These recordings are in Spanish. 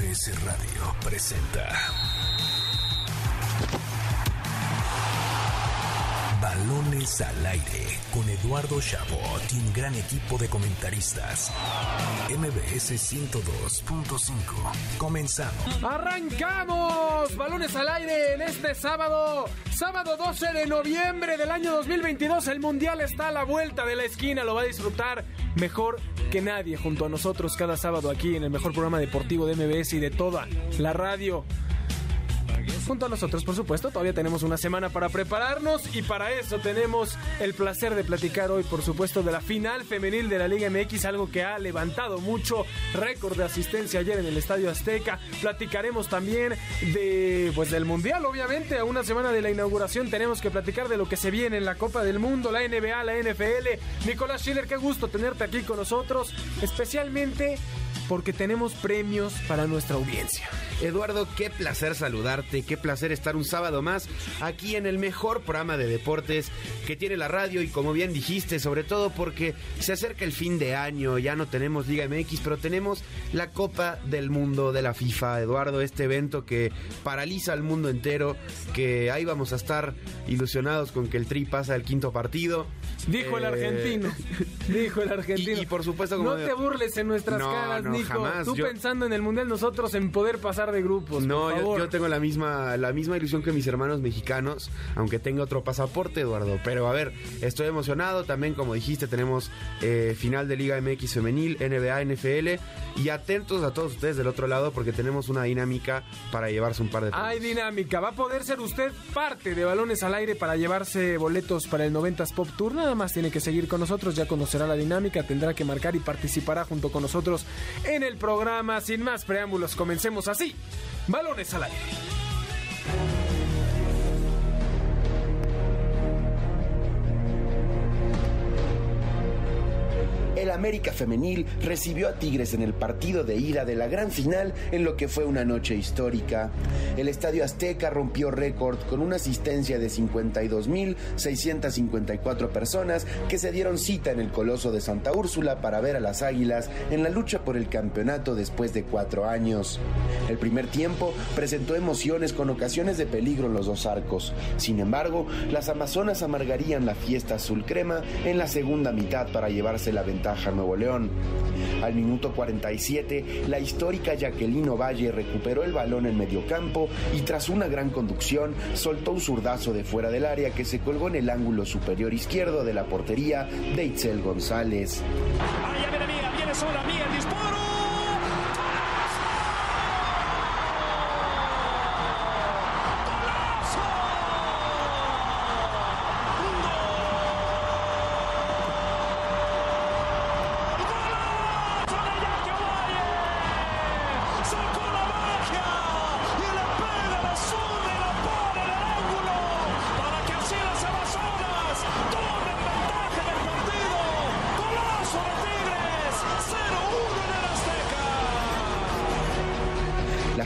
MBS Radio presenta Balones al aire con Eduardo Chabot y un gran equipo de comentaristas. MBS 102.5. Comenzamos. ¡Arrancamos! Balones al aire en este sábado, sábado 12 de noviembre del año 2022. El Mundial está a la vuelta de la esquina, lo va a disfrutar mejor que nadie junto a nosotros cada sábado aquí en el mejor programa deportivo de MBS y de toda la radio. Junto a nosotros, por supuesto, todavía tenemos una semana para prepararnos y para eso tenemos el placer de platicar hoy, por supuesto, de la final femenil de la Liga MX, algo que ha levantado mucho récord de asistencia ayer en el Estadio Azteca. Platicaremos también de, pues, del Mundial, obviamente, a una semana de la inauguración tenemos que platicar de lo que se viene en la Copa del Mundo, la NBA, la NFL. Nicolás Schiller, qué gusto tenerte aquí con nosotros, especialmente porque tenemos premios para nuestra audiencia. Eduardo, qué placer saludarte, qué placer estar un sábado más aquí en el mejor programa de deportes que tiene la radio y como bien dijiste, sobre todo porque se acerca el fin de año, ya no tenemos Liga MX, pero tenemos la Copa del Mundo de la FIFA, Eduardo, este evento que paraliza al mundo entero, que ahí vamos a estar ilusionados con que el Tri pasa al quinto partido. Dijo el Eh, argentino. Dijo el argentino. Y- y por supuesto, como No de- te burles en nuestras No, caras, no, Nico. jamás. Tú Yo- pensando en el mundial, nosotros en poder pasar de grupos. No, por yo, favor. yo tengo la misma, la misma ilusión que mis hermanos mexicanos, aunque tenga otro pasaporte, Eduardo. Pero a ver, estoy emocionado. También, como dijiste, tenemos eh, final de Liga MX Femenil, NBA, NFL. Y atentos a todos ustedes del otro lado, porque tenemos una dinámica para llevarse un par de Hay premios. dinámica. Va a poder ser usted parte de Balones al Aire para llevarse boletos para el 90s Pop Tour. Nada más tiene que seguir con nosotros. Ya conocerá la dinámica. Tendrá que marcar y participará junto con nosotros en el programa. Sin más preámbulos, comencemos así. Balones al Aire. Thank you. El América Femenil recibió a Tigres en el partido de ida de la gran final en lo que fue una noche histórica. El Estadio Azteca rompió récord con una asistencia de 52.654 personas que se dieron cita en el Coloso de Santa Úrsula para ver a las Águilas en la lucha por el campeonato después de cuatro años. El primer tiempo presentó emociones con ocasiones de peligro en los dos arcos. Sin embargo, las Amazonas amargarían la fiesta azul crema en la segunda mitad para llevarse la ventaja Nuevo León. Al minuto 47, la histórica Jacqueline Valle recuperó el balón en mediocampo y tras una gran conducción soltó un zurdazo de fuera del área que se colgó en el ángulo superior izquierdo de la portería de Itzel González.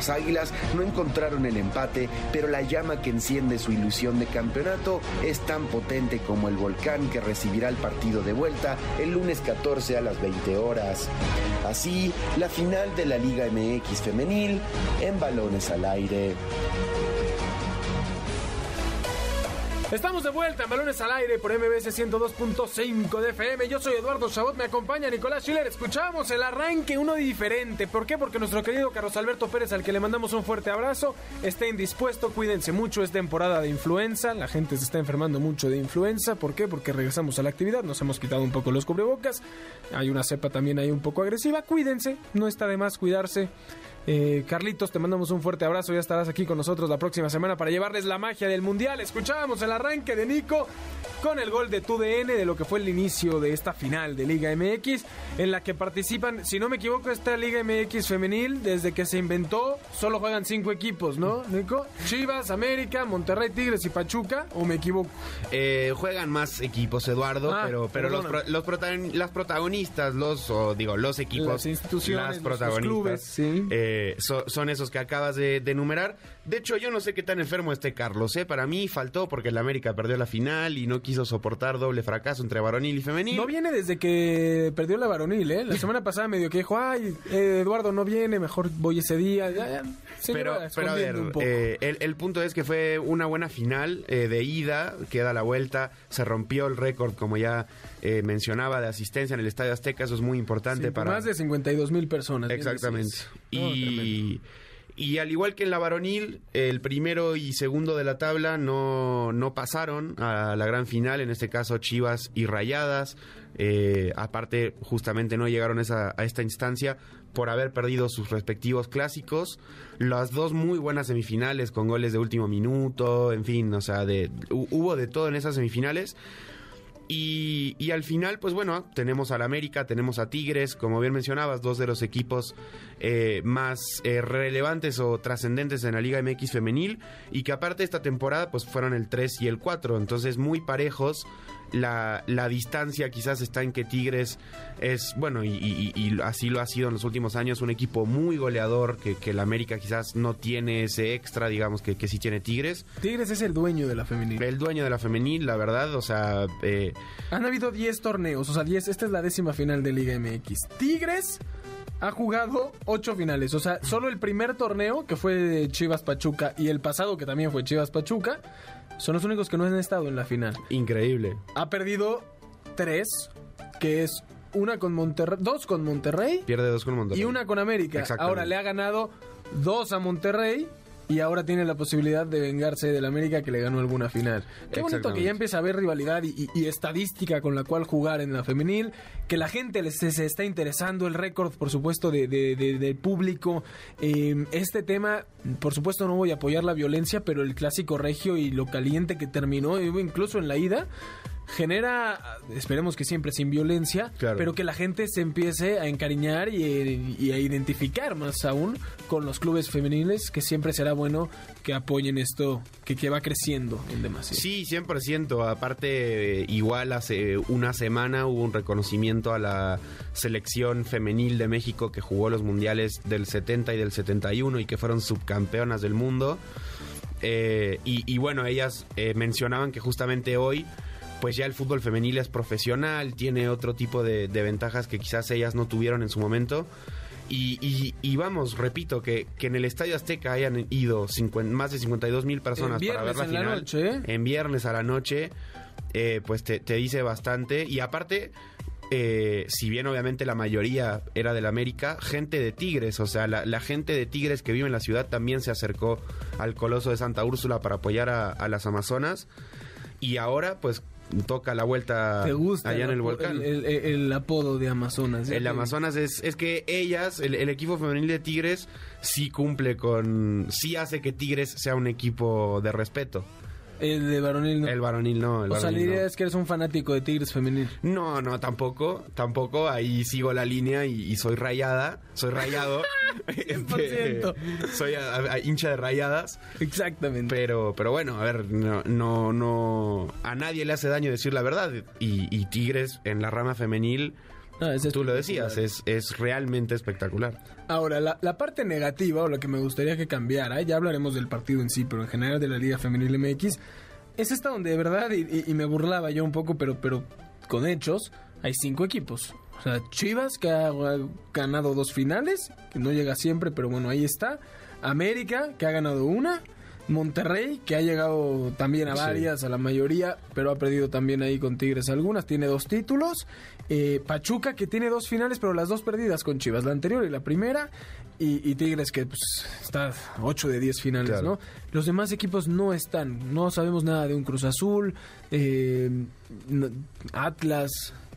Las Águilas no encontraron el empate, pero la llama que enciende su ilusión de campeonato es tan potente como el volcán que recibirá el partido de vuelta el lunes 14 a las 20 horas. Así, la final de la Liga MX femenil en balones al aire. Estamos de vuelta en Balones al Aire por MBS 102.5 de FM. Yo soy Eduardo Chabot, me acompaña Nicolás Schiller. Escuchamos el arranque, uno diferente. ¿Por qué? Porque nuestro querido Carlos Alberto Pérez, al que le mandamos un fuerte abrazo, está indispuesto. Cuídense mucho, es temporada de influenza. La gente se está enfermando mucho de influenza. ¿Por qué? Porque regresamos a la actividad, nos hemos quitado un poco los cubrebocas. Hay una cepa también ahí un poco agresiva. Cuídense, no está de más cuidarse. Eh, Carlitos, te mandamos un fuerte abrazo. Ya estarás aquí con nosotros la próxima semana para llevarles la magia del mundial. Escuchábamos el arranque de Nico con el gol de TUDN de lo que fue el inicio de esta final de Liga MX, en la que participan, si no me equivoco, esta Liga MX femenil, desde que se inventó, solo juegan cinco equipos, ¿no, Nico? Chivas, América, Monterrey, Tigres y Pachuca, o me equivoco. Eh, juegan más equipos, Eduardo, Ah, pero, pero los, pro- los protagon- las protagonistas, los, o digo, los equipos, Las instituciones, las los clubes, sí. eh, so- son esos que acabas de, de enumerar. De hecho, yo no sé qué tan enfermo esté Carlos, ¿eh? Para mí faltó porque el América perdió la final y no quiso soportar doble fracaso entre varonil y femenil. No viene desde que perdió la varonil, ¿eh? La semana pasada medio que dijo, ay, eh, Eduardo no viene, mejor voy ese día. Ya, ya, se pero, pero a ver, eh, el, el punto es que fue una buena final eh, de ida, queda la vuelta, se rompió el récord, como ya eh, mencionaba, de asistencia en el Estadio Azteca, eso es muy importante Sí, para... Más de 52 mil personas. Exactamente. tremendo. Y, al igual que en la varonil, el primero y segundo de la tabla no, no pasaron a la gran final, en este caso Chivas y Rayadas. Eh, aparte, justamente no llegaron esa- a esta instancia por haber perdido sus respectivos clásicos. Las dos muy buenas semifinales con goles de último minuto, en fin, o sea, de, hu- hubo de todo en esas semifinales. Y, y al final, pues bueno, tenemos al América, tenemos a Tigres, como bien mencionabas, dos de los equipos eh, más eh, relevantes o trascendentes en la Liga MX femenil y que aparte esta temporada pues fueron el 3 y el 4, entonces muy parejos. La, la distancia quizás está en que Tigres es, bueno, y, y- y así lo ha sido en los últimos años, un equipo muy goleador, que, que el América quizás no tiene ese extra, digamos, que, que sí tiene Tigres. Tigres es el dueño de la femenil. El dueño de la femenil, la verdad, o sea, eh, Han habido 10 torneos, o sea, 10, esta es la décima final de Liga MX. Tigres ha jugado 8 finales, o sea, solo el primer torneo, que fue Chivas Pachuca, y el pasado, que también fue Chivas Pachuca, son los únicos que no han estado en la final. increíble. Ha perdido 3, que es una con Monterrey, dos con Monterrey Pierde dos con Monterrey. y una con América. Ahora le ha ganado dos a Monterrey. Y ahora tiene la posibilidad de vengarse del América que le ganó alguna final. Qué bonito que ya empieza a haber rivalidad y, y- y estadística con la cual jugar en la femenil. Que la gente les- se, se está interesando. El récord, por supuesto, de, de- de- del público. Eh, este tema, por supuesto, no voy a apoyar la violencia, pero el clásico regio y lo caliente que terminó, incluso en la ida, genera, esperemos que siempre sin violencia, Claro. pero que la gente se empiece a encariñar y, y a identificar más aún con los clubes femeniles, que siempre será bueno que apoyen esto, que, que va creciendo en demasía. Sí, 100%. Aparte, igual hace una semana hubo un reconocimiento a la selección femenil de México que jugó los mundiales del 70 y del 71 y que fueron subcampeonas del mundo. Eh, y, y bueno, ellas eh, mencionaban que justamente hoy, pues ya el fútbol femenil es profesional, tiene otro tipo de, de ventajas que quizás ellas no tuvieron en su momento. Y, y- y vamos, repito, que, que en el Estadio Azteca hayan ido 50 más de 52 mil personas En para ver la viernes en la final. noche, ¿eh? En viernes a la noche, eh, pues te, te dice bastante. Y aparte, eh, si bien obviamente la mayoría era del América, gente de Tigres, o sea, la, la gente de Tigres que vive en la ciudad también se acercó al Coloso de Santa Úrsula para apoyar a, a las Amazonas. Y ahora, pues, toca la vuelta ¿Te gusta allá en el volcán. El, el- el apodo de Amazonas. El Amazonas es, es que ellas, el, el equipo femenil de Tigres, sí cumple con. sí hace que Tigres sea un equipo de respeto. El de varonil no. El varonil no. El o sea, la no. idea es que eres un fanático de Tigres femenil. No, no, tampoco, tampoco. Ahí sigo la línea y, y soy rayada, soy rayado. Este, 100%. soy a- a- hincha de rayadas. Exactamente. Pero, pero bueno, a ver, no, no, no, a nadie le hace daño decir la verdad. Y, y Tigres en la rama femenil, Ah, es tú lo decías, es, es realmente espectacular. Ahora, la, la parte negativa o lo que me gustaría que cambiara, ya hablaremos del partido en sí, pero en general de la Liga Femenil MX, es esta donde de verdad, y, y- y me burlaba yo un poco, pero, pero con hechos, hay cinco equipos. O sea, Chivas, que ha ganado dos finales, que no llega siempre, pero bueno, ahí está. América, que ha ganado una. Monterrey, que ha llegado también a Sí. varias, a la mayoría, pero ha perdido también ahí con Tigres algunas, tiene dos títulos. Eh, Pachuca, que tiene dos finales, pero las dos perdidas con Chivas, la anterior y la primera. Y, y Tigres, que pues, está 8 de 10 finales, Claro. ¿no? Los demás equipos no están, no sabemos nada de un Cruz Azul, eh, Atlas.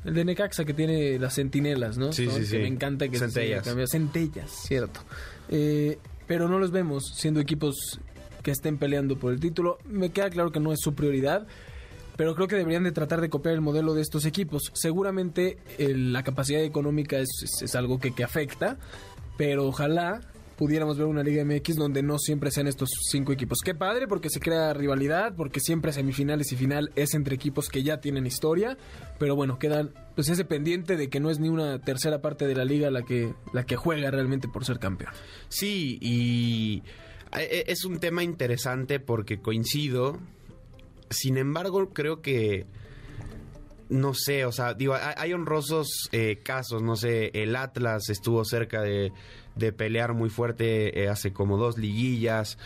El de Necaxa que tiene las centinelas, ¿no? Sí, sí, que sí. Me encanta que se Centellas. cambiando. Centellas, cierto. Eh, pero no los vemos siendo equipos que estén peleando por el título. Me queda claro que no es su prioridad, pero creo que deberían de tratar de copiar el modelo de estos equipos. Seguramente la capacidad económica es, es- algo que, que afecta, pero ojalá pudiéramos ver una Liga MX donde no siempre sean estos cinco equipos. Qué padre porque se crea rivalidad, porque siempre semifinales y final es entre equipos que ya tienen historia, pero bueno, quedan pues ese pendiente de que no es ni una tercera parte de la liga la que la que juega realmente por ser campeón. Sí, y es un tema interesante porque coincido. Sin embargo, creo que no sé, o sea, digo, hay, honrosos eh, casos, no sé, el Atlas estuvo cerca de, de pelear muy fuerte eh, hace como dos liguillas.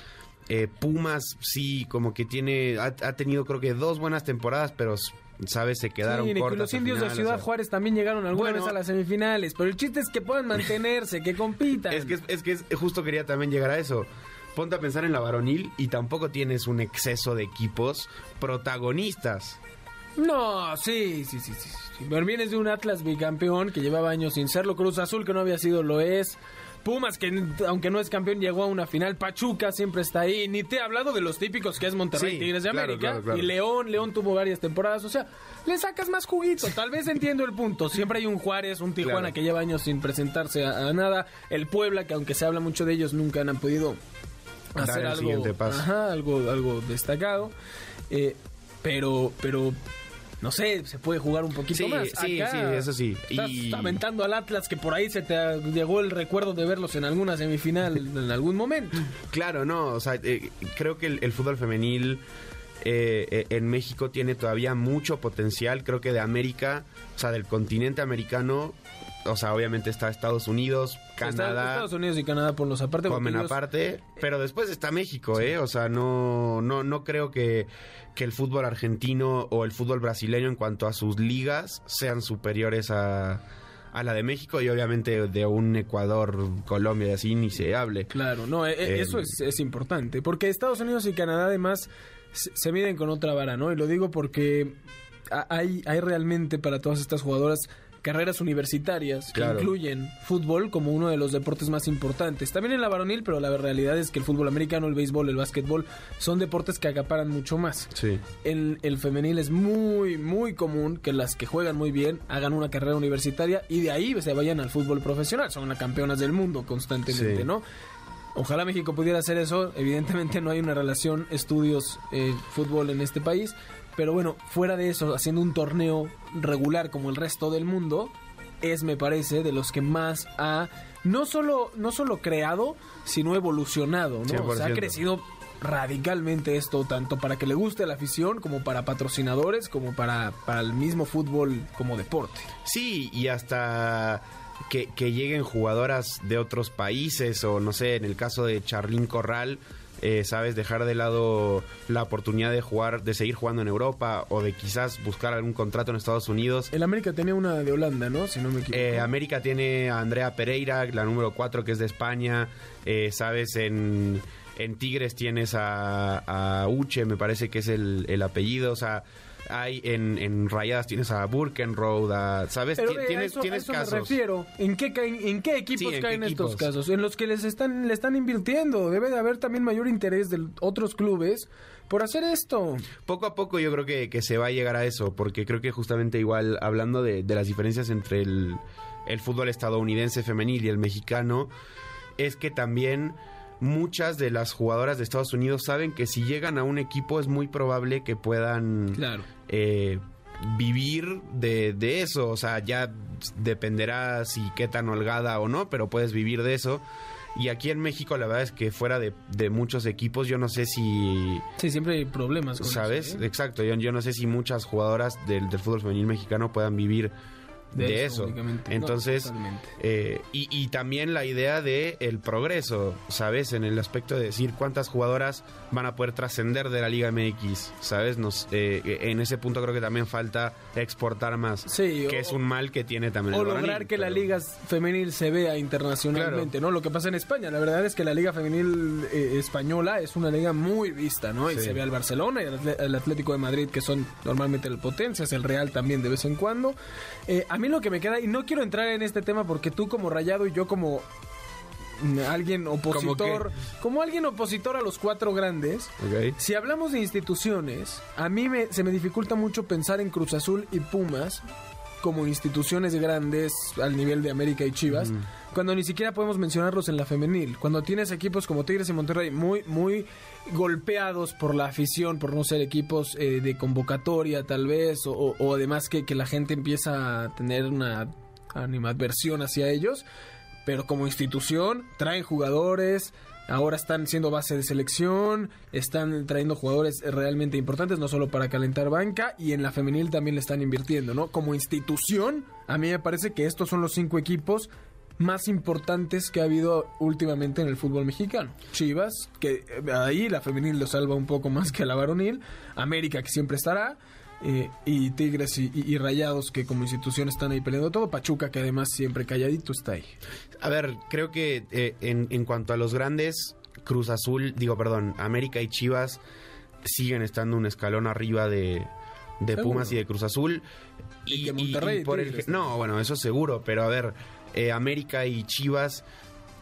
Eh, Pumas sí, como que tiene, ha, ha tenido creo que dos buenas temporadas, pero sabes, se quedaron Sí, cortas. los indios de o Ciudad sea. Juárez también llegaron alguna Bueno. vez a las semifinales, pero el chiste es que puedan mantenerse, que compitan. Es que, es, es que es- justo quería también llegar a eso. Ponte a pensar en la varonil y tampoco tienes un exceso de equipos protagonistas. No, sí, sí, sí, sí. sí. Pero vienes de un Atlas bicampeón que llevaba años sin serlo, Cruz Azul que no había sido lo es, Pumas que aunque no es campeón llegó a una final, Pachuca siempre está ahí, ni te he hablado de los típicos que es Monterrey Sí, Tigres de América claro, claro. y León, León tuvo varias temporadas, o sea, le sacas más juguito, tal vez entiendo el punto, siempre hay un Juárez, un Tijuana que lleva años sin presentarse a, a nada, el Puebla que aunque se habla mucho de ellos nunca han podido hacer algo, paso. ajá, algo, algo destacado. Eh, pero, pero, no sé, se puede jugar un poquito Sí, más. sí, Acá sí, eso sí. Estás Y- aventando al Atlas que por ahí se te llegó el recuerdo de verlos en alguna semifinal en algún momento. Claro, no, o sea, eh, creo que el, el fútbol femenil eh, eh, en México tiene todavía mucho potencial. Creo que de América, o sea, del continente americano, o sea, obviamente está Estados Unidos, Está- Canadá. Estados Unidos y Canadá por los aparte. comen ellos- aparte, pero después está México, ¿eh? O sea, no, no, no creo que, que el fútbol argentino o el fútbol brasileño en cuanto a sus ligas sean superiores a, a la de México y obviamente de un Ecuador, Colombia y así ni se hable. Claro, no, eh, eh, Eh, eso es, es importante. Porque Estados Unidos y Canadá además se, se miden con otra vara, ¿no? Y lo digo porque ha- hay, hay realmente para todas estas jugadoras carreras universitarias que incluyen fútbol como uno de los deportes más importantes. También en la varonil, pero la realidad es que el fútbol americano, el béisbol, el básquetbol son deportes que acaparan mucho más. Sí. En el femenil es muy, muy común que las que juegan muy bien hagan una carrera universitaria y de ahí se vayan al fútbol profesional. Son las campeonas del mundo constantemente, Sí. ¿no? Ojalá México pudiera hacer eso. Evidentemente no hay una relación estudios eh, fútbol en este país. Pero bueno, fuera de eso, haciendo un torneo regular como el resto del mundo, es, me parece, de los que más ha no solo, no solo creado, sino evolucionado, ¿no? O sea, ha 100%. crecido radicalmente esto, tanto para que le guste a la afición, como para patrocinadores, como para, para el mismo fútbol como deporte. Sí, y hasta que, que lleguen jugadoras de otros países o no sé, en el caso de Charlín Corral, eh, sabes, dejar de lado la oportunidad de jugar, de seguir jugando en Europa o de quizás buscar algún contrato en Estados Unidos. El América tenía una de Holanda, ¿no? Si no me equivoco. Eh, América tiene a Andrea Pereira, la número 4 que es de España. Eh, Sabes, en, en Tigres tienes a, a Uche, me parece que es el, el apellido. O sea, hay en, en Rayadas tienes a Burkenroad, a, ¿sabes? Pero eh, tienes a eso, a tienes eso casos. me refiero. ¿En qué, caen, ¿En qué equipos Sí, ¿en qué caen estos equipos? casos? En los que les están, le están invirtiendo. Debe de haber también mayor interés de otros clubes por hacer esto. Poco a poco yo creo que, que se va a llegar a eso, porque creo que justamente igual hablando de, de las diferencias entre el, el fútbol estadounidense femenil y el mexicano, es que también muchas de las jugadoras de Estados Unidos saben que si llegan a un equipo es muy probable que puedan Claro. eh, vivir de, de eso, o sea, ya dependerá si qué tan holgada o no, pero puedes vivir de eso. Y aquí en México la verdad es que fuera de, de muchos equipos yo no sé si Sí, siempre hay problemas con ¿Sabes? eso, ¿eh? Exacto. Yo, yo no sé si muchas jugadoras del, del fútbol femenil mexicano puedan vivir de, De eso. eso únicamente. No, Entonces, eh, y, y también la idea de el progreso, ¿sabes? En el aspecto de decir cuántas jugadoras van a poder trascender de la Liga MX, ¿sabes? Nos, eh, en ese punto creo que también falta exportar más, Sí, que o- es un mal que tiene también O el lograr que la liga femenil se vea internacionalmente, ¿no? Lo que pasa en España, la verdad es que la liga femenil eh, española es una liga muy vista, ¿no? Y Sí. se ve al Barcelona y al Atlético de Madrid, que son normalmente el potencias, el Real también de vez en cuando. Eh, a mí lo que me queda, y no quiero entrar en este tema porque tú como rayado y yo como alguien opositor, como alguien opositor a los cuatro grandes, si hablamos de instituciones, a mí me, se me dificulta mucho pensar en Cruz Azul y Pumas como instituciones grandes al nivel de América y Chivas, cuando ni siquiera podemos mencionarlos en la femenil. Cuando tienes equipos como Tigres y Monterrey muy, muy golpeados por la afición, por no ser equipos eh, de convocatoria tal vez, o, o- además que, que la gente empieza a tener una animadversión hacia ellos, pero como institución traen jugadores, ahora están siendo base de selección, están trayendo jugadores realmente importantes, no solo para calentar banca, y en la femenil también le están invirtiendo, ¿no? Como institución, a mí me parece que estos son los cinco equipos más importantes que ha habido últimamente en el fútbol mexicano. Chivas, que eh, ahí la femenil lo salva un poco más que la varonil, América, que siempre estará, eh, y Tigres y, y- y Rayados, que como institución están ahí peleando todo, Pachuca, que además siempre calladito está ahí. A ver, creo que eh, en, en cuanto a los grandes, Cruz Azul, digo, perdón, América y Chivas siguen estando un escalón arriba de, de. Pumas y de Cruz Azul. Y que Monterrey y por el- no, bueno, eso seguro, pero a ver, eh, América y Chivas,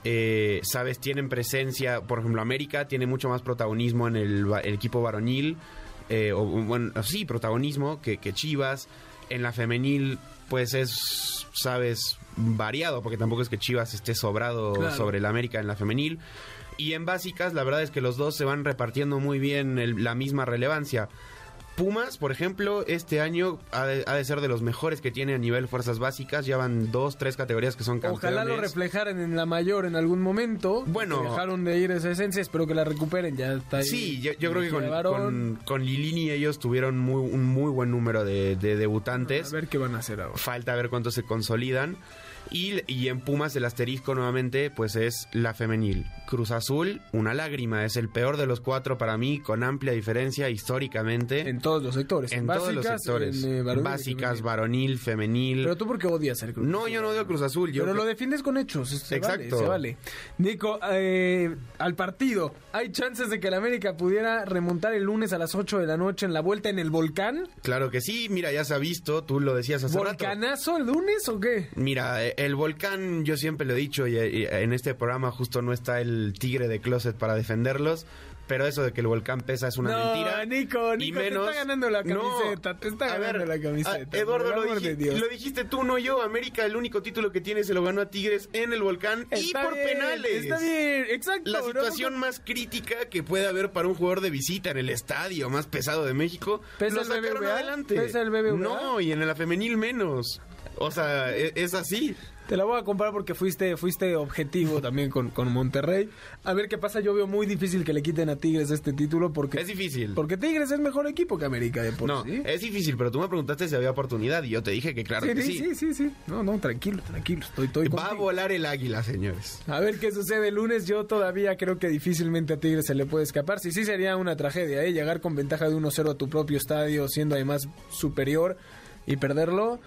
eh, sabes, tienen presencia, por ejemplo, América tiene mucho más protagonismo en el, equipo varonil, eh, o bueno, sí, protagonismo que, que Chivas. En la femenil, pues es, sabes, variado, porque tampoco es que Chivas esté sobrado Claro. sobre el América en la femenil. Y en básicas, la verdad es que los dos se van repartiendo muy bien el- la misma relevancia. Pumas, por ejemplo, este año ha de, ha de ser de los mejores que tiene a nivel fuerzas básicas. Ya van dos, tres categorías que son campeones. Ojalá lo reflejaran en la mayor en algún momento. Bueno. Que dejaron de ir esa esencia, espero que la recuperen. Ya está ahí. Sí, yo, yo creo que con, con Lilini ellos tuvieron muy, un muy buen número de, de debutantes. A ver qué van a hacer ahora. Falta ver cuántos se consolidan. Y, y en Pumas el asterisco nuevamente, pues es la femenil. Cruz Azul, una lágrima. Es el peor de los cuatro para mí, con amplia diferencia históricamente. En todos los sectores. En todos los sectores. en, eh, varonil Básicas, varonil, femenil. Pero tú, ¿por qué odias al Cruz no, Azul? yo no odio Cruz Azul. Yo Pero lo defiendes con hechos. Se Exacto. Vale, se vale. Nico, eh, al partido. ¿Hay chances de que el América pudiera remontar el lunes a las 8 de la noche en la vuelta en el volcán? Claro que sí, mira, ya se ha visto, tú lo decías hace rato. ¿Volcanazo el lunes o qué? Mira, eh, el volcán, yo siempre lo he dicho, y, y en este programa justo no está el tigre de closet para defenderlos, pero eso de que el volcán pesa es una no, mentira. Nico, y Nico, menos, te está ganando la No, camiseta, te está ganando ver, la camiseta. a- Eduardo, lo, amor de dij- Dios. lo dijiste tú, no yo. América, el único título que tiene se lo ganó a Tigres en el volcán y por bien, penales. Está bien, exacto. La ¿no? situación más crítica que puede haber para un jugador de visita en el estadio más pesado de México, ¿Pesa lo el BBVA? adelante. ¿Pesa el BBVA? No, y en la femenil menos. O sea, e- es así. Te la voy a comprar porque fuiste, fuiste objetivo también con, con Monterrey. A ver qué pasa. Yo veo muy difícil que le quiten a Tigres este título porque. Es difícil. Porque Tigres es mejor equipo que América de por No, sí. es difícil, pero tú me preguntaste si había oportunidad y yo te dije que claro sí, que sí, sí, sí, sí. No, no, tranquilo, tranquilo. Estoy, estoy Va a volar el águila, señores. A ver qué sucede el lunes. Yo todavía creo que difícilmente a Tigres se le puede escapar. Sí, sí sería una tragedia, ¿eh? Llegar con ventaja de 1-0 a tu propio estadio, siendo además superior y perderlo.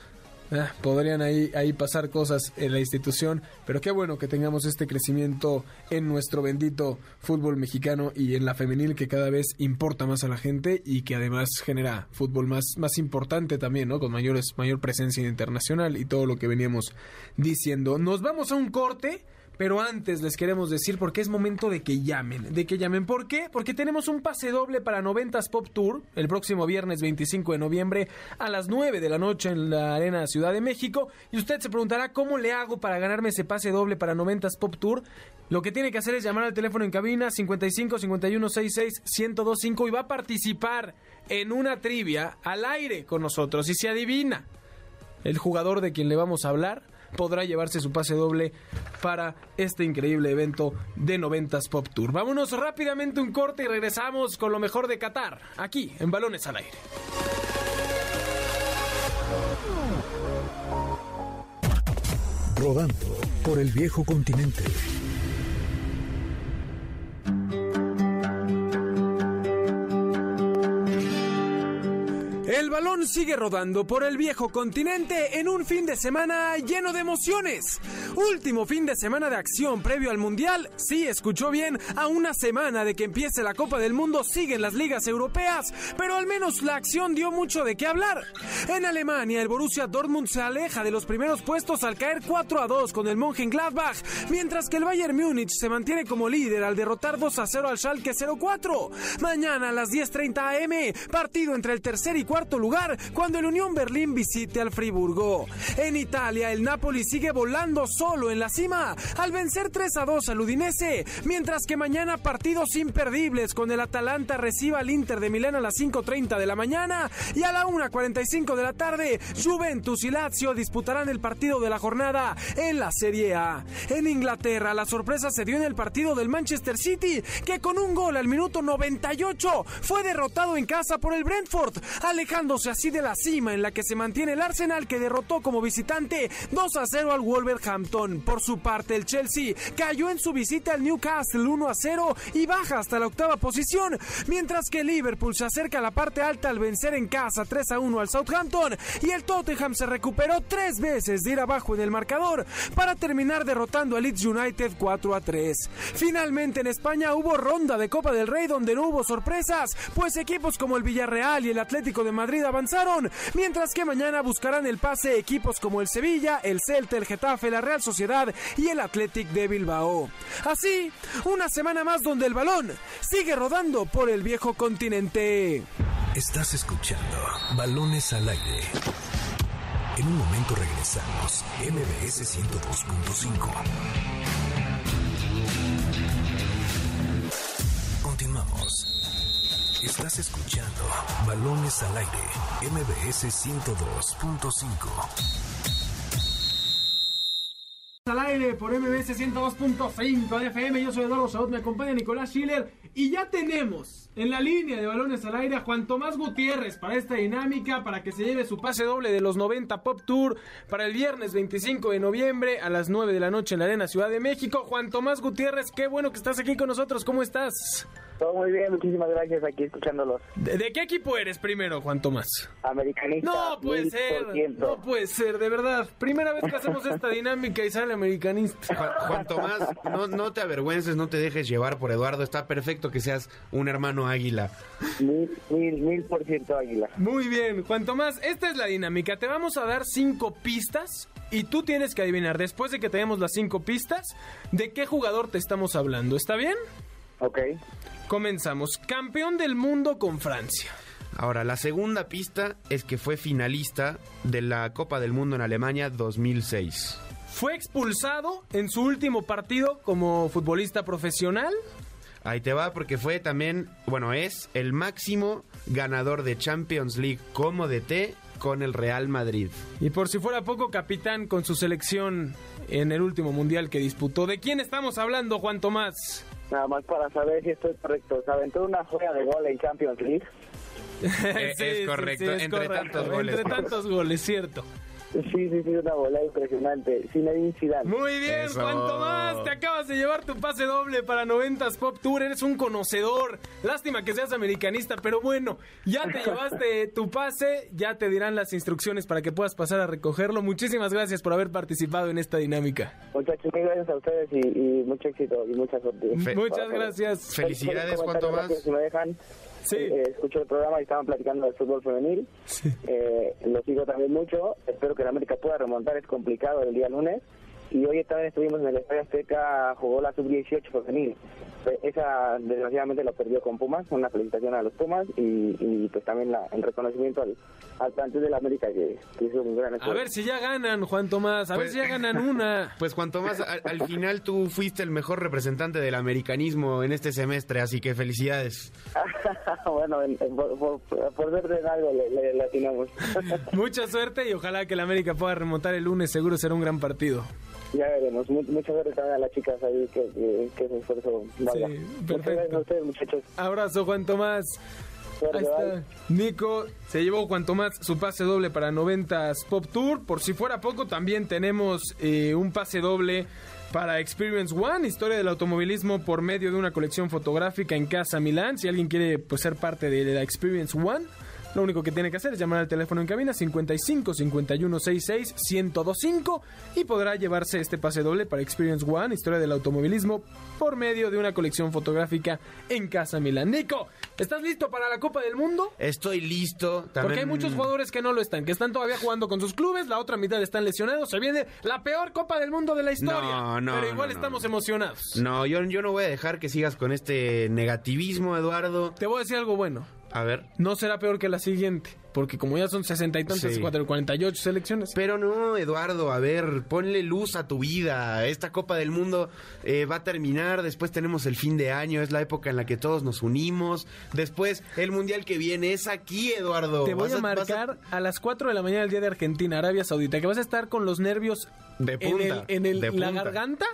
Ah, podrían ahí, ahí pasar cosas en la institución, pero qué bueno que tengamos este crecimiento en nuestro bendito fútbol mexicano y en la femenil que cada vez importa más a la gente y que además genera fútbol más, más importante también, ¿no? Con mayores, mayor presencia internacional y todo lo que veníamos diciendo. Nos vamos a un corte. Pero antes les queremos decir porque es momento de que llamen, de que llamen. ¿Por qué? Porque tenemos un pase doble para 90s Pop Tour el próximo viernes 25 de noviembre a las 9 de la noche en la Arena Ciudad de México. Y usted se preguntará cómo le hago para ganarme ese pase doble para 90s Pop Tour. Lo que tiene que hacer es llamar al teléfono en cabina 55 51 66 1025 y va a participar en una trivia al aire con nosotros. Y se adivina el jugador de quien le vamos a hablar podrá llevarse su pase doble para este increíble evento de 90s Pop Tour. Vámonos rápidamente un corte y regresamos con lo mejor de Qatar, aquí en Balones al Aire. Rodando por el viejo continente. El balón sigue rodando por el viejo continente en un fin de semana lleno de emociones. Último fin de semana de acción previo al Mundial. Sí, escuchó bien, a una semana de que empiece la Copa del Mundo siguen las ligas europeas, pero al menos la acción dio mucho de qué hablar. En Alemania, el Borussia Dortmund se aleja de los primeros puestos al caer 4 a 2 con el Mönchengladbach, mientras que el Bayern Múnich se mantiene como líder al derrotar 2 a 0 al Schalke 04. Mañana a las 10:30 am, partido entre el tercer y cuarto lugar cuando el Unión Berlín visite al Friburgo. En Italia, el Napoli sigue volando solo en la cima al vencer 3 a 2 al Udinese, mientras que mañana partidos imperdibles con el Atalanta reciba al Inter de Milán a las 5.30 de la mañana y a la 1.45 de la tarde Juventus y Lazio disputarán el partido de la jornada en la Serie A. En Inglaterra la sorpresa se dio en el partido del Manchester City, que con un gol al minuto 98 fue derrotado en casa por el Brentford, así de la cima en la que se mantiene el Arsenal que derrotó como visitante 2 a 0 al Wolverhampton. Por su parte el Chelsea cayó en su visita al Newcastle 1 a 0 y baja hasta la octava posición, mientras que Liverpool se acerca a la parte alta al vencer en casa 3 a 1 al Southampton y el Tottenham se recuperó tres veces de ir abajo en el marcador para terminar derrotando al Leeds United 4 a 3. Finalmente en España hubo ronda de Copa del Rey donde no hubo sorpresas, pues equipos como el Villarreal y el Atlético de Madrid avanzaron, mientras que mañana buscarán el pase equipos como el Sevilla, el Celta, el Getafe, la Real Sociedad y el Athletic de Bilbao. Así, una semana más donde el balón sigue rodando por el viejo continente. Estás escuchando Balones al aire. En un momento regresamos. MBS 102.5. Estás escuchando Balones al aire. MBS 102.5. Al aire por MBS 102.5 de FM, yo soy Eduardo Saúl, me acompaña Nicolás Schiller y ya tenemos en la línea de balones al aire a Juan Tomás Gutiérrez para esta dinámica, para que se lleve su pase doble de los 90 Pop Tour para el viernes 25 de noviembre a las 9 de la noche en la Arena Ciudad de México. Juan Tomás Gutiérrez, qué bueno que estás aquí con nosotros, ¿cómo estás? Todo muy bien, muchísimas gracias aquí escuchándolos. ¿De, de qué equipo eres primero, Juan Tomás? Americanista. No puede ser, 1000%. no puede ser, de verdad. Primera vez que hacemos esta dinámica y sale americanista. Juan, Juan Tomás, no, no te avergüences, no te dejes llevar por Eduardo. Está perfecto que seas un hermano águila. Mil, mil, mil por ciento águila. Muy bien, Juan Tomás, esta es la dinámica. Te vamos a dar cinco pistas y tú tienes que adivinar, después de que te demos las cinco pistas, de qué jugador te estamos hablando. ¿Está bien? Ok. Comenzamos. Campeón del mundo con Francia. Ahora, la segunda pista es que fue finalista de la Copa del Mundo en Alemania 2006. Fue expulsado en su último partido como futbolista profesional. Ahí te va porque fue también, bueno, es el máximo ganador de Champions League como DT con el Real Madrid. Y por si fuera poco, capitán con su selección en el último mundial que disputó. ¿De quién estamos hablando, Juan Tomás? Nada más para saber si estoy correcto. Se aventó una juega de gol en Champions League. Eh, es correcto, entre tantos goles. Entre tantos goles, cierto. Sí, sí, sí, una bola impresionante. Zinedine Zidane. Muy bien, Eso. Juan Tomás, te acabas de llevar tu pase doble para 90s Pop Tour, eres un conocedor. Lástima que seas americanista, pero bueno, ya te llevaste tu pase, ya te dirán las instrucciones para que puedas pasar a recogerlo. Muchísimas gracias por haber participado en esta dinámica. Muchachos, mil gracias a ustedes y, y mucho éxito y mucha suerte. Fe- Muchas gracias. Felicidades, Tomás. rápido, Si me dejan, Sí. Eh, escucho el programa y estaban platicando del fútbol femenil. Eh, lo sigo también mucho. Espero que la América pueda remontar. Es complicado el día lunes. Y hoy también estuvimos en el Estadio Azteca, jugó la sub-18 femenil. Esa desgraciadamente la perdió con Pumas. Una felicitación a los Pumas y, y, pues también la, el reconocimiento al, al plantel de la América que, que hizo un gran A esfuerzo. ver si ya ganan, Juan Tomás, a ver Pues- si ya ganan una. Pues Juan Tomás, al, al final tú fuiste el mejor representante del americanismo en este semestre, así que felicidades. bueno, en- en- por, por, por ser de algo le, le, le atinamos. Mucha suerte y ojalá que la América pueda remontar el lunes, seguro será un gran partido. Ya veremos. Mu- Muchas gracias a las chicas ahí que, que, que su esfuerzo valga. Sí, Muchas perfecto. gracias a ustedes, muchachos. Abrazo, Juan Tomás. Ahí está. Nico se llevó Juan Tomás su pase doble para 90 Pop Tour. Por si fuera poco, también tenemos eh, un pase doble para Experience One, historia del automovilismo por medio de una colección fotográfica en Casa Milán. Si alguien quiere pues, ser parte de la Experience One, lo único que tiene que hacer es llamar al teléfono en cabina 55 51 66 1025 y podrá llevarse este pase doble para Experience One, historia del automovilismo por medio de una colección fotográfica en Casa Milán. Nico, ¿estás listo para la Copa del Mundo? Estoy listo. También... Porque hay muchos jugadores que no lo están, que están todavía jugando con sus clubes, la otra mitad están lesionados. Se viene la peor Copa del Mundo de la historia. No, no, pero igual no, estamos emocionados. No, yo, yo no voy a dejar que sigas con este negativismo, Eduardo. Te voy a decir algo bueno. A ver. no será peor que la siguiente. Porque como ya son sesenta y tantas, cuatro- 48 selecciones. Pero no, Eduardo, a ver, ponle luz a tu vida. Esta Copa del Mundo eh, va a terminar, después tenemos el fin de año, es la época en la que todos nos unimos. Después, el Mundial que viene es aquí, Eduardo. Te voy a marcar a, las 4 de la mañana el día de Argentina, Arabia Saudita, que vas a estar con los nervios De en, punta, el, en el- de la garganta.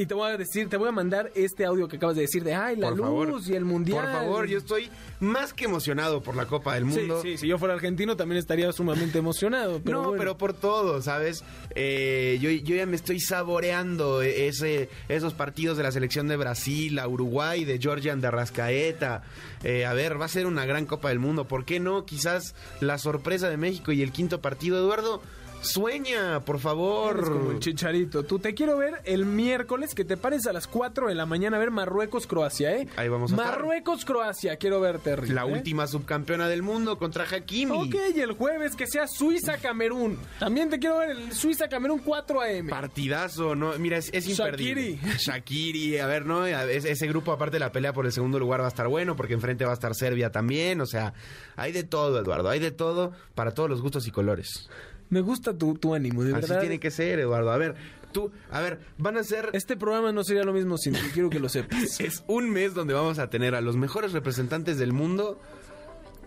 Y te voy a decir, te voy a mandar este audio que acabas de decir de ay, la Por luz favor. y el mundial. Por favor, yo estoy más que emocionado por la Copa del Sí, Mundo. sí, si yo fuera argentino también estaría sumamente emocionado. Pero no, bueno. pero por todo, ¿sabes? Eh, yo, yo ya me estoy saboreando ese, esos partidos de la selección de Brasil, a Uruguay, de Georgian de Rascaeta. Eh, a ver, va a ser una gran Copa del Mundo. ¿Por qué no? Quizás la sorpresa de México y el quinto partido, Eduardo. Sueña, por favor. Eres como el chicharito. Tú te quiero ver el miércoles que te pares a las 4 de la mañana a ver Marruecos-Croacia, ¿eh? Ahí vamos a. Marruecos-Croacia, quiero verte, Rick, La ¿eh? última subcampeona del mundo contra Hakimi. Ok, y el jueves que sea Suiza-Camerún. También te quiero ver el Suiza-Camerún 4 AM. Partidazo, ¿no? Mira, es, es imperdible. Shaqiri. Shakiri, a ver, ¿no? Es- Ese grupo, aparte de la pelea por el segundo lugar, va a estar bueno, porque enfrente va a estar Serbia también. O sea, hay de todo, Eduardo. Hay de todo para todos los gustos y colores. Me gusta tu, tu ánimo, de Así verdad. tiene que ser, Eduardo. A ver, tú, a ver, van a ser. Este programa no sería lo mismo sin ti, quiero que lo sepas. Es un mes donde vamos a tener a los mejores representantes del mundo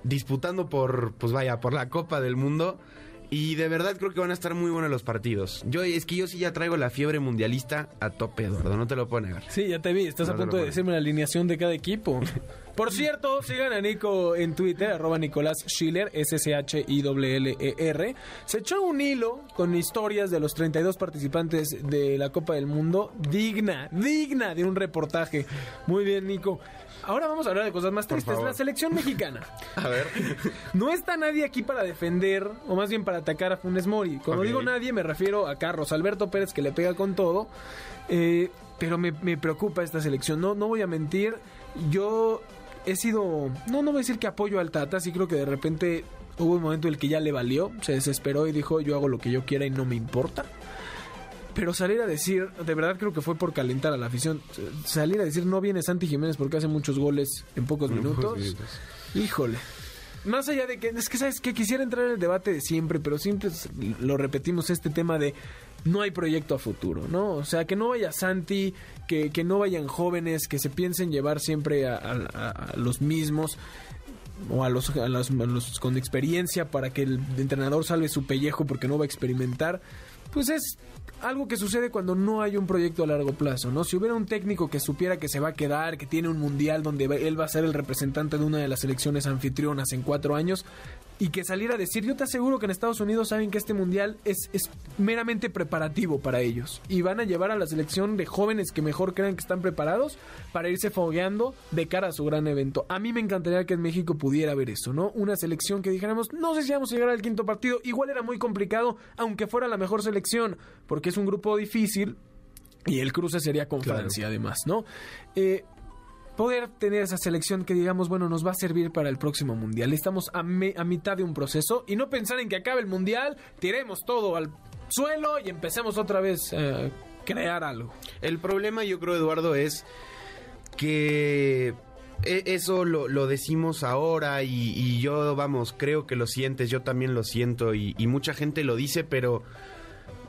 disputando por, pues vaya, por la Copa del Mundo. Y de verdad creo que van a estar muy buenos los partidos. Yo es que yo sí ya traigo la fiebre mundialista a tope, Eduardo, no te lo puedo negar. Sí, ya te vi, estás No a punto de decirme la alineación de cada equipo. Por cierto, sigan a Nico en Twitter, arroba Nicolás Schiller, S-S-H-I-L-L-E-R. E Se echó un hilo con historias de los 32 participantes de la Copa del Mundo, digna, digna de un reportaje. Muy bien, Nico. Ahora vamos a hablar de cosas más Por tristes. favor. La selección mexicana. A ver. No está nadie aquí para defender, o más bien para atacar a Funes Mori. Cuando digo nadie, me refiero a Carlos Alberto Pérez, que le pega con todo. Eh, pero me, me preocupa esta selección. No, no voy a mentir. Yo he sido. No, no voy a decir que apoyo al Tata. Sí creo que de repente hubo un momento en el que ya le valió. Se desesperó y dijo: Yo hago lo que yo quiera y no me importa. Pero salir a decir, de verdad creo que fue por calentar a la afición. Salir a decir no viene Santi Jiménez porque hace muchos goles en pocos minutos. Híjole. Más allá de que, es que sabes que quisiera entrar en el debate de siempre, pero siempre lo repetimos este tema de no hay proyecto a futuro, ¿no? O sea, que no vaya Santi, que, que no vayan jóvenes, que se piensen llevar siempre a, a- a- a los mismos o a los, a los- a los con experiencia para que el entrenador salve su pellejo porque no va a experimentar, pues es algo que sucede cuando no hay un proyecto a largo plazo, ¿no? Si hubiera un técnico que supiera que se va a quedar, que tiene un mundial donde él va a ser el representante de una de las selecciones anfitrionas en cuatro años, y que saliera a decir, yo te aseguro que en Estados Unidos saben que este mundial es, es meramente preparativo para ellos, y van a llevar a la selección de jóvenes que mejor crean que están preparados para irse fogueando de cara a su gran evento. A mí me encantaría que en México pudiera haber eso, ¿no? Una selección que dijéramos, no sé si vamos a llegar al quinto partido, igual era muy complicado, aunque fuera la mejor selección, porque es un grupo difícil y el cruce sería con Claro. Francia además, ¿no? Eh, poder tener esa selección que digamos, bueno, nos va a servir para el próximo mundial. Estamos a, me- a mitad de un proceso y no pensar en que acabe el mundial, tiremos todo al suelo y empecemos otra vez a crear algo. El problema, yo creo, Eduardo, es que e- eso lo, lo decimos ahora y, y yo, vamos, creo que lo sientes, yo también lo siento y, y mucha gente lo dice, pero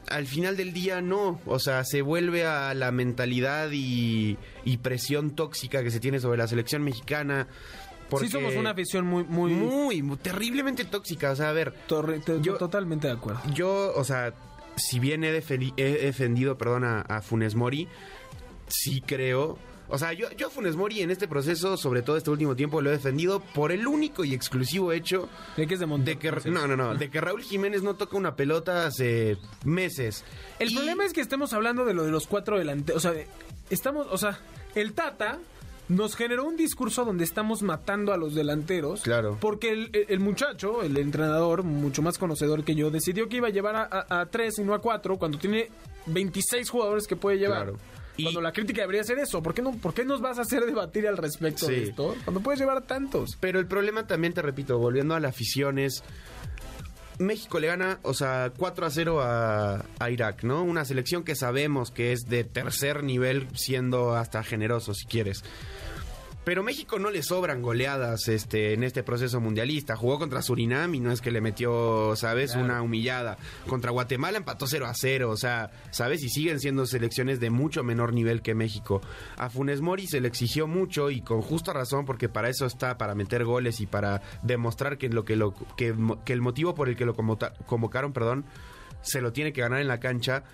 al final del día no, o sea, se vuelve a la mentalidad y, y presión tóxica que se tiene sobre la selección mexicana. Porque Sí somos una afición muy, muy... muy, muy terriblemente tóxica, o sea, a ver, torre- yo- totalmente de acuerdo. yo, o sea, si bien he defendido, perdón, a, a Funes Mori, sí creo. O sea, yo, yo a Funes Mori en este proceso, sobre todo este último tiempo, lo he defendido por el único y exclusivo hecho ¿De qué es de que no, no, no, de que Raúl Jiménez no toca una pelota hace meses. El Y- problema es que estemos hablando de lo de los cuatro delanteros. O sea, estamos, o sea, el Tata nos generó un discurso donde estamos matando a los delanteros. Claro. Porque el, el- el muchacho, el entrenador, mucho más conocedor que yo, decidió que iba a llevar a, a- a tres y no a cuatro cuando tiene 26 jugadores que puede llevar. Claro. Y- Cuando la crítica debería ser eso. ¿Por qué, no, ¿Por qué nos vas a hacer debatir al respecto de esto? Cuando puedes llevar tantos. Pero el problema también, te repito, volviendo a la afición es... México le gana, o sea, 4 a 0 a, a Irak, ¿no? Una selección que sabemos que es de tercer nivel, siendo hasta generoso, si quieres. Pero México no le sobran goleadas este, en este proceso mundialista. Jugó contra Surinam y no es que le metió, ¿sabes? Una humillada. Contra Guatemala empató 0 a 0. O sea, ¿sabes? Y siguen siendo selecciones de mucho menor nivel que México. A Funes Mori se le exigió mucho y con justa razón porque para eso está, para meter goles y para demostrar que, lo que, lo, que, que el motivo por el que lo convocaron, perdón, se lo tiene que ganar en la cancha.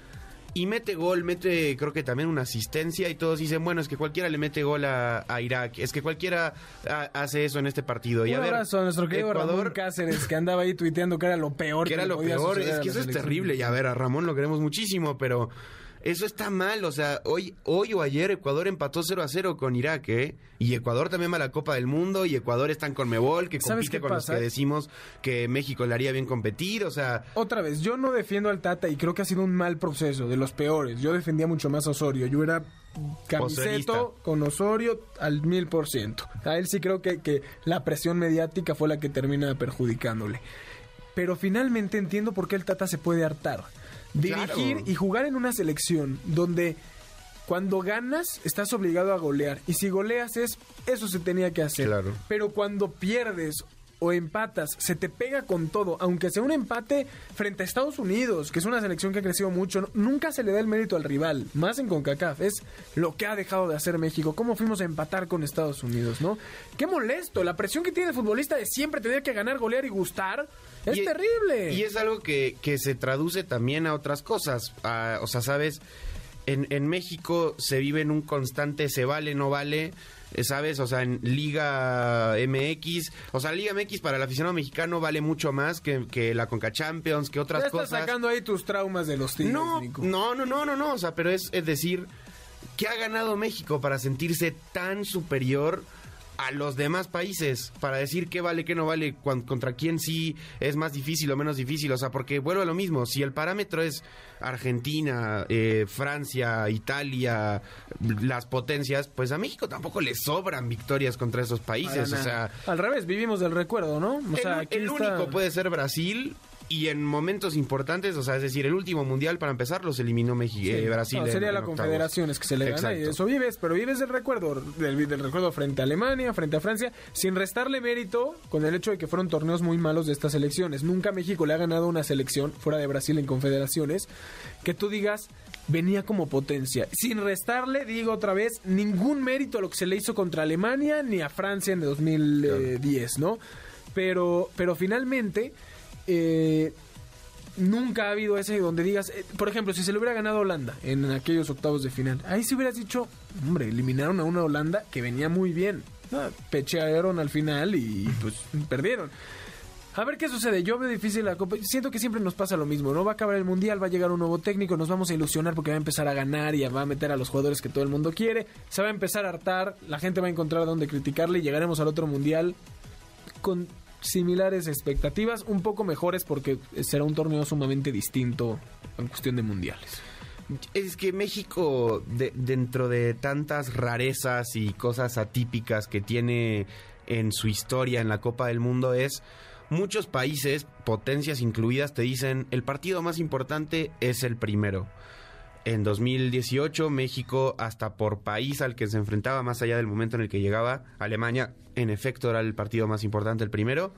Y mete gol, mete creo que también una asistencia y todos dicen, bueno, es que cualquiera le mete gol a, a Irak, es que cualquiera ha- hace eso en este partido. Y Un a ver, abrazo a nuestro querido Ramón Ecuador, Cáceres, que andaba ahí tuiteando que era lo peor. que era le lo podía peor, es que eso es terrible. Y a ver, a Ramón lo queremos muchísimo, pero eso está mal. O sea, hoy, hoy o ayer Ecuador empató 0 a 0 con Irak, ¿eh? Y Ecuador también va a la Copa del Mundo y Ecuador está en Conmebol, que ¿Sabes compite qué con pasa? los que decimos que México le haría bien competir. O sea, Otra vez, yo no defiendo al Tata y creo que ha sido un mal proceso, de los peores. Yo defendía mucho más a Osorio. Yo era camiseto con Osorio al mil por ciento. A él sí creo que, que la presión mediática fue la que termina perjudicándole. Pero finalmente entiendo por qué el Tata se puede hartar. Dirigir Claro. y jugar en una selección donde cuando ganas estás obligado a golear. Y si goleas es, eso se tenía que hacer. Claro. Pero cuando pierdes o empatas, se te pega con todo, aunque sea un empate frente a Estados Unidos, que es una selección que ha crecido mucho, nunca se le da el mérito al rival, más en CONCACAF, es lo que ha dejado de hacer México, cómo fuimos a empatar con Estados Unidos, ¿no? Qué molesto, la presión que tiene el futbolista de siempre tener que ganar, golear y gustar, es Y- terrible. Y es algo que, que se traduce también a otras cosas. A- o sea, ¿sabes? En, en México se vive en un constante se vale, no vale. Eh, ¿Sabes? O sea, en Liga MX. O sea, Liga MX para el aficionado mexicano vale mucho más que, que la Conca Champions, que otras ya estás cosas. sacando ahí tus traumas de los tigres, No, Nico. no, no, no, no, no. O sea, pero es, es decir, ¿qué ha ganado México para sentirse tan superior a los demás países? Para decir qué vale, qué no vale, cuan- contra quién sí es más difícil o menos difícil. O sea, porque vuelvo a lo mismo. Si el parámetro es Argentina, eh, Francia, Italia, las potencias, pues a México tampoco le sobran victorias contra esos países. O sea, al revés, vivimos del recuerdo, ¿no? O sea, el, aquí el está- único puede ser Brasil. Y en momentos importantes, o sea, es decir, el último mundial para empezar los eliminó México, Sí. Brasil. No, en- sería en la octavos. Confederaciones que se le gana y Exacto. eso vives, pero vives del recuerdo, del, del recuerdo frente a Alemania, frente a Francia, sin restarle mérito con el hecho de que fueron torneos muy malos de estas selecciones. Nunca México le ha ganado una selección fuera de Brasil en Confederaciones que tú digas venía como potencia. Sin restarle, digo otra vez, ningún mérito a lo que se le hizo contra Alemania ni a Francia en 2010, ¿no? Pero, pero finalmente... eh, nunca ha habido ese donde digas, eh, por ejemplo, si se le hubiera ganado a Holanda en aquellos octavos de final, ahí sí hubieras dicho, hombre, eliminaron a una Holanda que venía muy bien. Ah, pechearon al final y pues perdieron. A ver qué sucede. Yo veo difícil la Copa. Siento que siempre nos pasa lo mismo, ¿no? Va a acabar el Mundial, va a llegar un nuevo técnico, nos vamos a ilusionar porque va a empezar a ganar y va a meter a los jugadores que todo el mundo quiere. Se va a empezar a hartar, la gente va a encontrar dónde criticarle y llegaremos al otro Mundial con similares expectativas, un poco mejores porque será un torneo sumamente distinto en cuestión de mundiales. Es que México, de- dentro de tantas rarezas y cosas atípicas que tiene en su historia en la Copa del Mundo, es muchos países, potencias incluidas, te dicen el partido más importante es el primero. En 2018, México, hasta por país al que se enfrentaba, más allá del momento en el que llegaba, Alemania, en efecto, era el partido más importante, el primero.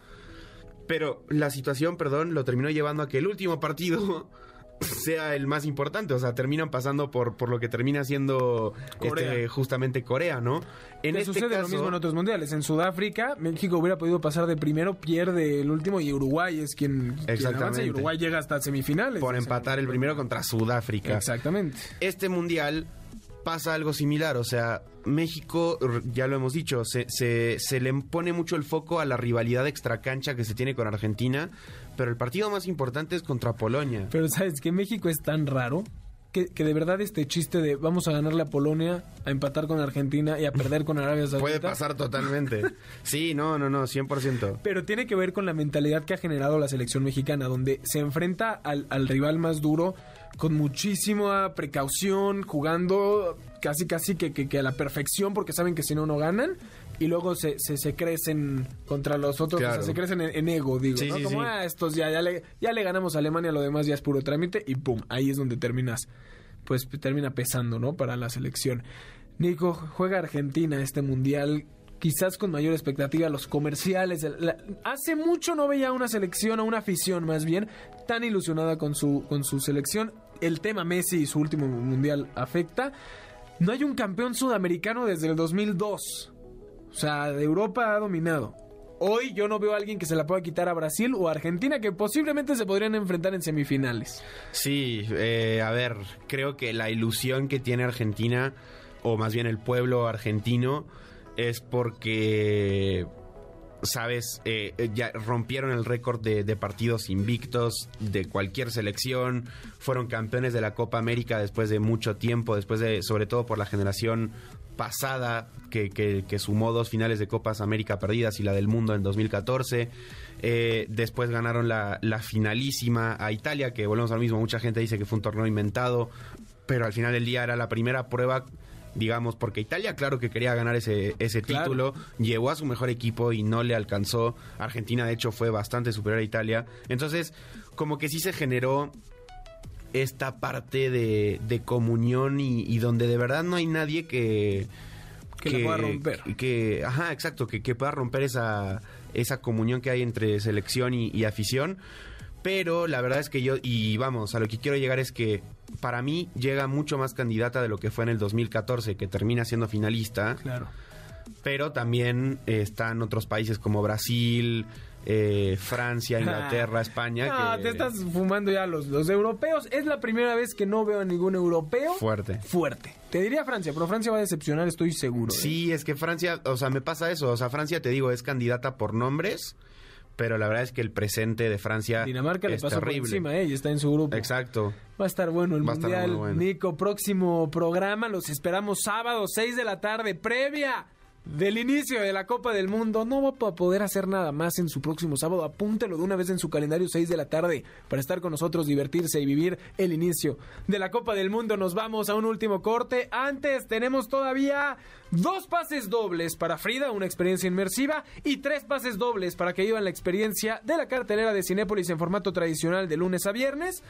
Pero la situación, perdón, lo terminó llevando a que el último partido sea el más importante. O sea, terminan pasando por, por lo que termina siendo Corea. este, justamente Corea, ¿no? En este sucede caso, lo mismo en otros mundiales. En Sudáfrica, México hubiera podido pasar de primero, pierde el último y Uruguay es quien, quien Exactamente. avanza y Uruguay llega hasta semifinales. por empatar el primero contra Sudáfrica. Exactamente. este mundial pasa algo similar, o sea, México, ya lo hemos dicho, se, se, se le pone mucho el foco a la rivalidad extracancha que se tiene con Argentina, pero el partido más importante es contra Polonia. Pero sabes que México es tan raro que, que de verdad este chiste de vamos a ganarle a Polonia, a empatar con Argentina y a perder con Arabia Saudita. Puede pasar totalmente. Sí, no, no, no, 100%. Pero tiene que ver con la mentalidad que ha generado la selección mexicana, donde se enfrenta al, al rival más duro con muchísima precaución, jugando casi casi que, que- que a la perfección, porque saben que si no, no ganan. Y luego se, se, se crecen contra los otros, o sea, Claro. se crecen en, en ego, digo, Sí, ¿no? sí, Como, sí. ah, estos ya, ya, le, ya le ganamos a Alemania, lo demás ya es puro trámite, y pum, ahí es donde terminas, pues termina pesando, ¿no? Para la selección. Nico, juega Argentina este mundial. quizás con mayor expectativa los comerciales. La- hace mucho no veía una selección o una afición más bien tan ilusionada con su, con su selección. El tema Messi y su último mundial afecta. No hay un campeón sudamericano desde el 2002. O sea, de Europa ha dominado. Hoy yo no veo a alguien que se la pueda quitar a Brasil o Argentina que posiblemente se podrían enfrentar en semifinales. Sí, eh, a ver, creo que la ilusión que tiene Argentina, o más bien el pueblo argentino, es porque, sabes, Eh, eh, ya rompieron el récord de, de partidos invictos de cualquier selección, fueron campeones de la Copa América después de mucho tiempo, después de, sobre todo por la generación pasada que, que- que sumó dos finales de Copas América perdidas y la del mundo en 2014. Eh, después ganaron la, la finalísima a Italia, que volvemos al mismo, mucha gente dice que fue un torneo inventado, pero al final del día era la primera prueba, digamos, porque Italia claro que quería ganar ese, ese Claro. título, llevó a su mejor equipo y no le alcanzó. Argentina de hecho fue bastante superior a Italia. Entonces, como que sí se generó esta parte de, de comunión y, y donde de verdad no hay nadie que... Que la pueda romper. que- ajá, exacto, que, que pueda romper esa, esa comunión que hay entre selección y, y afición. Pero la verdad es que yo, y vamos, a lo que quiero llegar es que para mí llega mucho más candidata de lo que fue en el 2014, que termina siendo finalista. Claro. Pero también están otros países como Brasil, eh, Francia, Inglaterra, España. No, que- te estás fumando ya los, los europeos. Es la primera vez que no veo a ningún europeo Fuerte. fuerte. Te diría Francia, pero Francia va a decepcionar, estoy seguro. ¿eh? Sí, es que Francia, o sea, me pasa eso. O sea, Francia, te digo, es candidata por nombres, pero la verdad es que el presente de Francia Dinamarca le es pasó por terrible. encima, ¿eh? Y está en su grupo. Exacto. Va a estar bueno el Va Mundial. bueno. Nico, próximo programa. Los esperamos sábado, 6 de la tarde, previa del inicio de la Copa del Mundo. No va a poder hacer nada más en su próximo sábado. Apúntelo de una vez en su calendario, 6 de la tarde, para estar con nosotros, divertirse y vivir el inicio de la Copa del Mundo. Nos vamos a un último corte. Antes tenemos todavía dos pases dobles para Frida, una experiencia inmersiva, y tres pases dobles para que vivan la experiencia de la cartelera de Cinépolis en formato tradicional de lunes a viernes.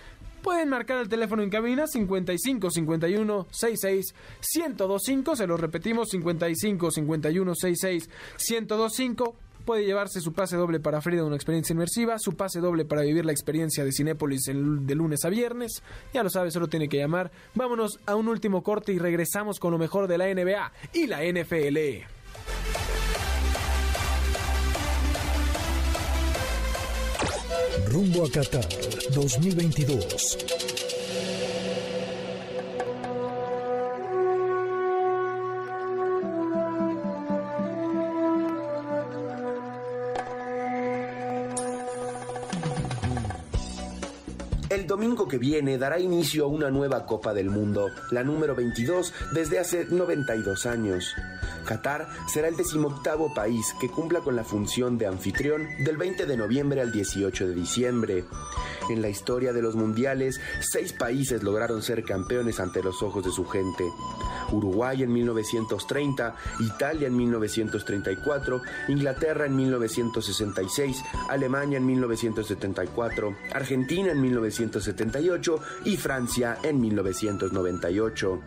Pueden marcar el teléfono en cabina 55 51 66 1025. Se lo repetimos 55 51 66 1025. Puede llevarse su pase doble para Frida, una experiencia inmersiva, su pase doble para vivir la experiencia de Cinépolis de lunes a viernes. Ya lo sabe, solo tiene que llamar. Vámonos a un último corte y regresamos con lo mejor de la NBA y la NFL. Rumbo a Qatar 2022. El domingo que viene dará inicio a una nueva Copa del Mundo, la número 22 desde hace 92 años. Qatar será el decimoctavo país que cumpla con la función de anfitrión del 20 de noviembre al 18 de diciembre. En la historia de los mundiales, seis países lograron ser campeones ante los ojos de su gente. Uruguay en 1930, Italia en 1934, Inglaterra en 1966, Alemania en 1974, Argentina en 1978 y Francia en 1998.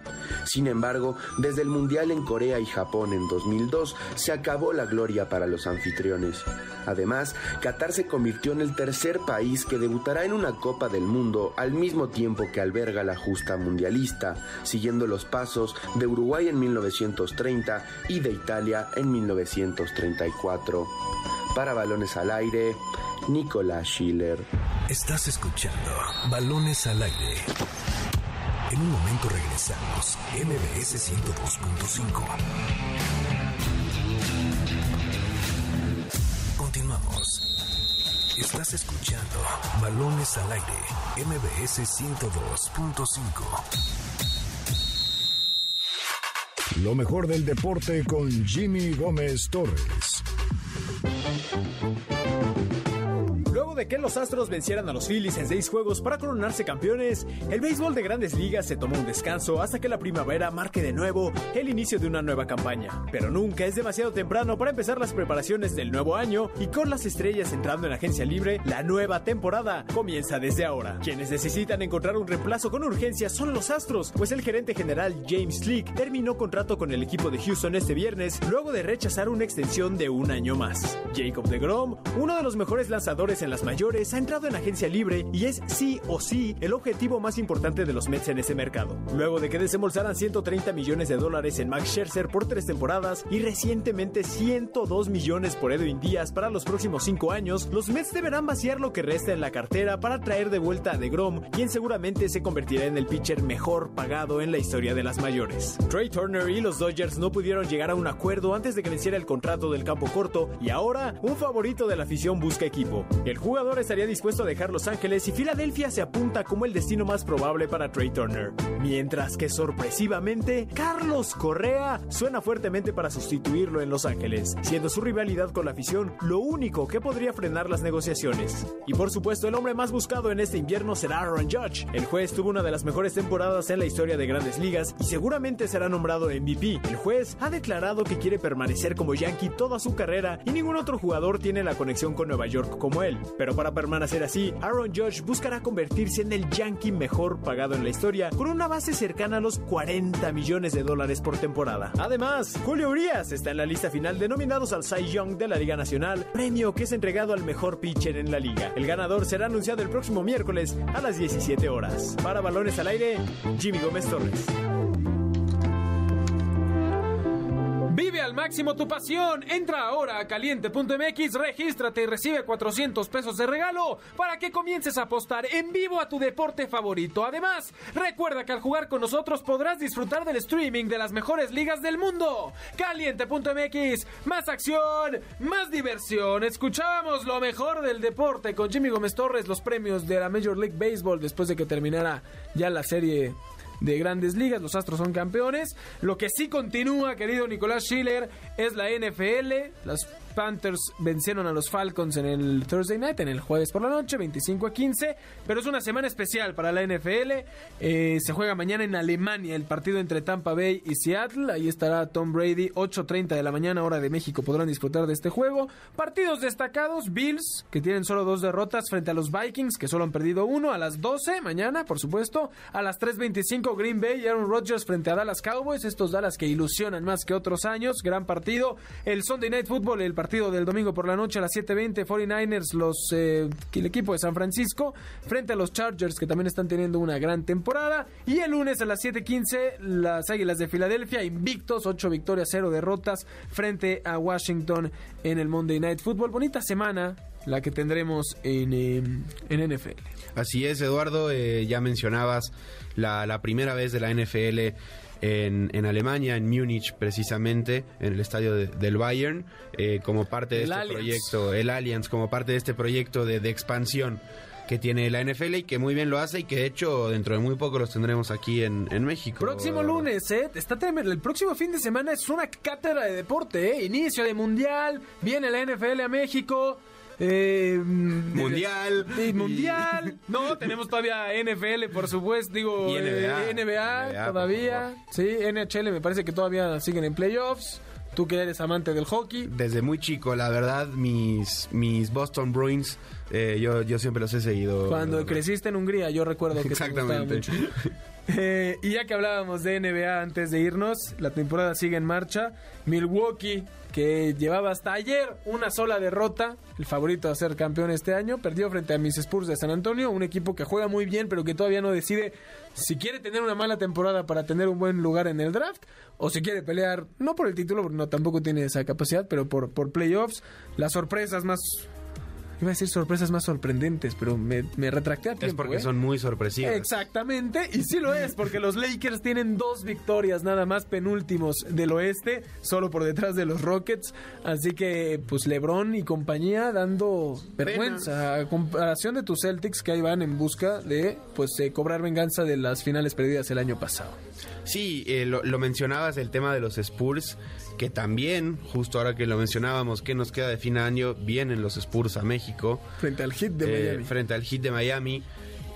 Sin embargo, desde el Mundial en Corea y Japón en 2002 se acabó la gloria para los anfitriones. Además, Qatar se convirtió en el tercer país que debutará en una Copa del Mundo al mismo tiempo que alberga la justa mundialista, siguiendo los pasos de Uruguay en 1930 y de Italia en 1934. Para balones al aire, Nicolás Schiller. Estás escuchando Balones al aire. En un momento regresamos. MBS 102.5. Continuamos. Estás escuchando Balones al aire. MBS 102.5. Lo mejor del deporte con Jimmy Gómez Torres. Que los Astros vencieran a los Phillies en seis juegos para coronarse campeones, el béisbol de grandes ligas se tomó un descanso hasta que la primavera marque de nuevo el inicio de una nueva campaña. Pero nunca es demasiado temprano para empezar las preparaciones del nuevo año y con las estrellas entrando en agencia libre, la nueva temporada comienza desde ahora. Quienes necesitan encontrar un reemplazo con urgencia son los Astros, pues el gerente general James Slick terminó contrato con el equipo de Houston este viernes luego de rechazar una extensión de un año más. Jacob DeGrom, uno de los mejores lanzadores en las mayores, ha entrado en agencia libre y es sí o sí el objetivo más importante de los Mets en ese mercado. Luego de que desembolsaran 130 millones de dólares en Max Scherzer por tres temporadas y recientemente 102 millones por Edwin Díaz para los próximos cinco años, los Mets deberán vaciar lo que resta en la cartera para traer de vuelta a DeGrom, quien seguramente se convertirá en el pitcher mejor pagado en la historia de las mayores. Trey Turner y los Dodgers no pudieron llegar a un acuerdo antes de que venciera el contrato del campo corto y ahora un favorito de la afición busca equipo. El jugador estaría dispuesto a dejar Los Ángeles y Filadelfia se apunta como el destino más probable para Trey Turner. Mientras que sorpresivamente, Carlos Correa suena fuertemente para sustituirlo en Los Ángeles, siendo su rivalidad con la afición lo único que podría frenar las negociaciones. Y por supuesto, el hombre más buscado en este invierno será Aaron Judge. El juez tuvo una de las mejores temporadas en la historia de grandes ligas y seguramente será nombrado MVP. El juez ha declarado que quiere permanecer como Yankee toda su carrera y ningún otro jugador tiene la conexión con Nueva York como él. Para permanecer así, Aaron Judge buscará convertirse en el Yankee mejor pagado en la historia, con una base cercana a los 40 millones de dólares por temporada. Además, Julio Urias está en la lista final de nominados al Cy Young de la Liga Nacional, premio que es entregado al mejor pitcher en la liga. El ganador será anunciado el próximo miércoles a las 17 horas. Para balones al aire, Jimmy Gómez Torres. Vive al máximo tu pasión. Entra ahora a caliente.mx, regístrate y recibe 400 pesos de regalo para que comiences a apostar en vivo a tu deporte favorito. Además, recuerda que al jugar con nosotros podrás disfrutar del streaming de las mejores ligas del mundo. Caliente.mx, más acción, más diversión. Escuchábamos lo mejor del deporte con Jimmy Gómez Torres, los premios de la Major League Baseball después de que terminara ya la serie de grandes ligas. Los Astros son campeones. Lo que sí continúa, querido Nicolás Schiller, es la NFL. Las Panthers vencieron a los Falcons en el Thursday Night, en el jueves por la noche, 25 a 15. Pero es una semana especial para la NFL. Eh, se juega mañana en Alemania el partido entre Tampa Bay y Seattle. Ahí estará Tom Brady, 8.30 de la mañana, hora de México. Podrán disfrutar de este juego. Partidos destacados: Bills, que tienen solo dos derrotas frente a los Vikings, que solo han perdido uno. A las 12 mañana, por supuesto. A las 3.25 Green Bay y Aaron Rodgers frente a Dallas Cowboys. Estos Dallas que ilusionan más que otros años. Gran partido. El Sunday Night Football, el partido del domingo por la noche a las 7.20. 49ers, los, eh, el equipo de San Francisco, frente a los Chargers que también están teniendo una gran temporada. Y el lunes a las 7.15, las Águilas de Filadelfia, invictos, 8 victorias, 0 derrotas, frente a Washington en el Monday Night Football. Bonita semana la que tendremos en, eh, en NFL. Así es, Eduardo, eh, ya mencionabas la primera vez de la NFL en, en Alemania, en Múnich precisamente, en el estadio de- del Bayern, eh, como parte de El este Allianz. proyecto, el Allianz, como parte de este proyecto de, de expansión que tiene la NFL y que muy bien lo hace y que de hecho dentro de muy poco los tendremos aquí en, en México. Próximo lunes, ¿eh? Está tremendo. El próximo fin de semana es una cátedra de deporte, ¿eh? Inicio de mundial, viene la NFL a México. Eh, Mundial. mundial. No, tenemos todavía NFL, por supuesto. Digo, Y NBA. eh, NBA, NBA, todavía. Sí, NHL me parece que todavía siguen en playoffs. Tú que eres amante del hockey. Desde muy chico, la verdad, mis, mis Boston Bruins, eh, yo, yo siempre los he seguido. Cuando creciste en Hungría, yo recuerdo que te gustaba Exactamente. mucho. Eh, y ya que hablábamos de NBA antes de irnos, la temporada sigue en marcha. Milwaukee, que llevaba hasta ayer una sola derrota, el favorito a ser campeón este año, perdió frente a mis Spurs de San Antonio, un equipo que juega muy bien, pero que todavía no decide si quiere tener una mala temporada para tener un buen lugar en el draft o si quiere pelear, no por el título, porque no tampoco tiene esa capacidad, pero por, por playoffs. Las sorpresas más. Iba a decir sorpresas más sorprendentes, pero me, me retracté a tiempo. Es porque ¿eh? son muy sorpresivos. Exactamente, y sí lo es, porque los Lakers tienen dos victorias nada más penúltimos del oeste, solo por detrás de los Rockets, así que pues LeBron y compañía dando vergüenza a comparación de tus Celtics que ahí van en busca de pues eh, cobrar venganza de las finales perdidas el año pasado. Sí, eh, lo, lo mencionabas el tema de los Spurs, que también, justo ahora que lo mencionábamos, que nos queda de fin de año, vienen los Spurs a México. Frente al hit de eh, Miami. Frente al hit de Miami.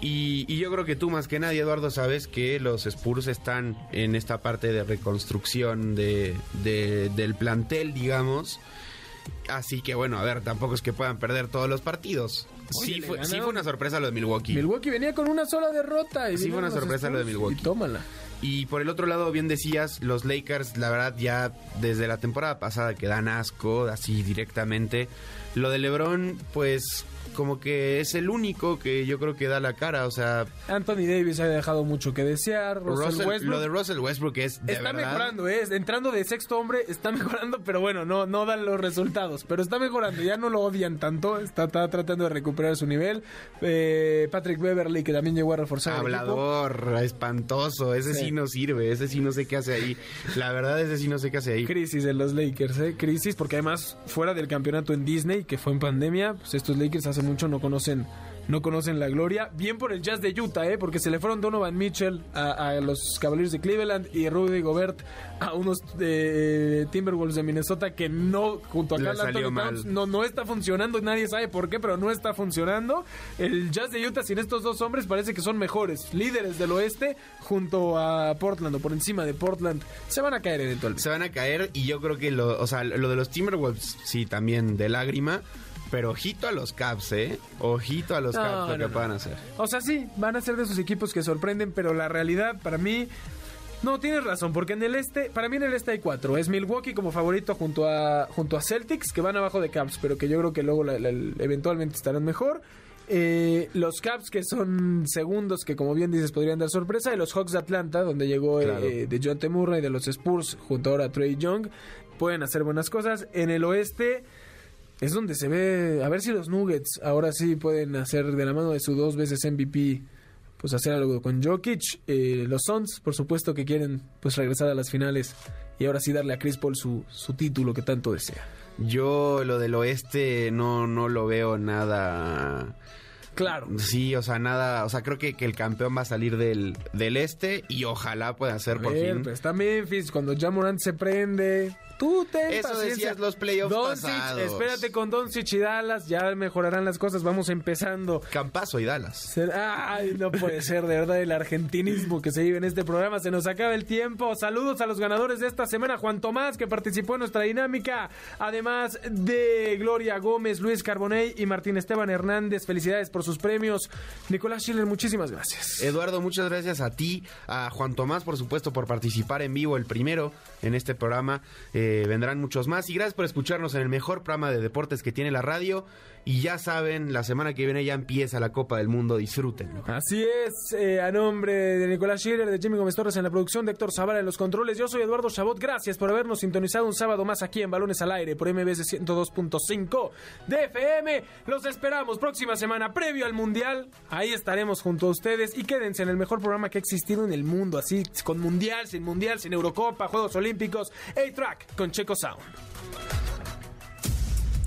Y, y yo creo que tú más que nadie, Eduardo, sabes que los Spurs están en esta parte de reconstrucción de, de- del plantel, digamos. Así que bueno, a ver, tampoco es que puedan perder todos los partidos. Oye, sí, fue, sí ganaron. fue una sorpresa lo de Milwaukee. Milwaukee venía con una sola derrota. Y Sí, fue una sorpresa lo de Milwaukee. Y tómala. Y por el otro lado, bien decías, los Lakers, la verdad, ya desde la temporada pasada que dan asco, así directamente. Lo de LeBron, pues como que es el único que yo creo que da la cara, o sea, Anthony Davis ha dejado mucho que desear. Russell, Russell- Westbrook lo de Russell Westbrook es de está verdad, mejorando, ¿eh? Entrando de sexto hombre, está mejorando, pero bueno, no, no dan los resultados. Pero está mejorando, ya no lo odian tanto. Está, está tratando de recuperar su nivel. Eh, Patrick Beverly, que también llegó a reforzar el. Hablador, espantoso, ese sí. Sí. no sirve, ese sí no sé qué hace ahí. La verdad, ese sí no sé qué hace ahí. Crisis en los Lakers, ¿eh? Crisis, porque además, fuera del campeonato en Disney, que fue en pandemia, pues estos Lakers hace mucho no conocen no conocen la gloria. Bien por el Jazz de Utah, ¿eh? Porque se le fueron Donovan Mitchell a, a los Cavaliers de Cleveland y Rudy Gobert a unos eh, Timberwolves de Minnesota que no, junto a Carl Anthony. Towns, no, no está funcionando. Nadie sabe por qué, pero no está funcionando. El Jazz de Utah sin estos dos hombres parece que son mejores. Líderes del oeste junto a Portland o por encima de Portland. Se van a caer eventualmente. Se van a caer y yo creo que lo, o sea, lo de los Timberwolves, sí, también de lágrima. Pero ojito a los Caps, ¿eh? Ojito a los No, Caps lo no, que puedan hacer. O sea, sí, van a ser de esos equipos que sorprenden, pero la realidad para mí... No, tienes razón, porque en el este, para mí en el este hay cuatro. Es Milwaukee como favorito junto a, junto a Celtics, que van abajo de Caps, pero que yo creo que luego la- la- eventualmente estarán mejor. Eh, los Caps que son segundos, que como bien dices podrían dar sorpresa. Y los Hawks de Atlanta, donde llegó Claro. eh, de John T. Murray, de los Spurs, junto ahora a Trey Young, pueden hacer buenas cosas. En el oeste es donde se ve, a ver si los Nuggets ahora sí pueden hacer de la mano de su dos veces MVP, pues hacer algo con Jokic. Eh, los Suns, por supuesto que quieren pues regresar a las finales y ahora sí darle a Chris Paul su, su título que tanto desea. Yo lo del oeste no, no lo veo nada. Claro. Sí, o sea, nada. O sea, creo que, que el campeón va a salir del, del este y ojalá pueda ser A por ver, fin. pues está Memphis, cuando ya Morant se prende, tú ten Eso paciencia. decías los playoffs Doncic, pasados. espérate con Doncic y Dallas, ya mejorarán las cosas, vamos empezando. Campazo y Dallas. Ay, no puede ser, de verdad, el argentinismo que se vive en este programa. Se nos acaba el tiempo. Saludos a los ganadores de esta semana. Juan Tomás, que participó en nuestra dinámica. Además de Gloria Gómez, Luis Carbonell y Martín Esteban Hernández. Felicidades por sus premios. Nicolás Schiller, muchísimas gracias. Eduardo, muchas gracias a ti, a Juan Tomás, por supuesto, por participar en vivo, el primero en este programa. Eh, vendrán muchos más. Y gracias por escucharnos en el mejor programa de deportes que tiene la radio. Y ya saben, la semana que viene ya empieza la Copa del Mundo. Disfrútenlo. Así es, eh, a nombre de Nicolás Schiller, de Jimmy Gómez Torres en la producción, de Héctor Zavala en los controles, yo soy Eduardo Chabot, gracias por habernos sintonizado un sábado más aquí en Balones al Aire por MBS 102.5 de FM. Los esperamos próxima semana, previo al Mundial, ahí estaremos junto a ustedes y quédense en el mejor programa que ha existido en el mundo, así con Mundial, sin Mundial, sin Eurocopa, Juegos Olímpicos, A-Track con Checo Sound.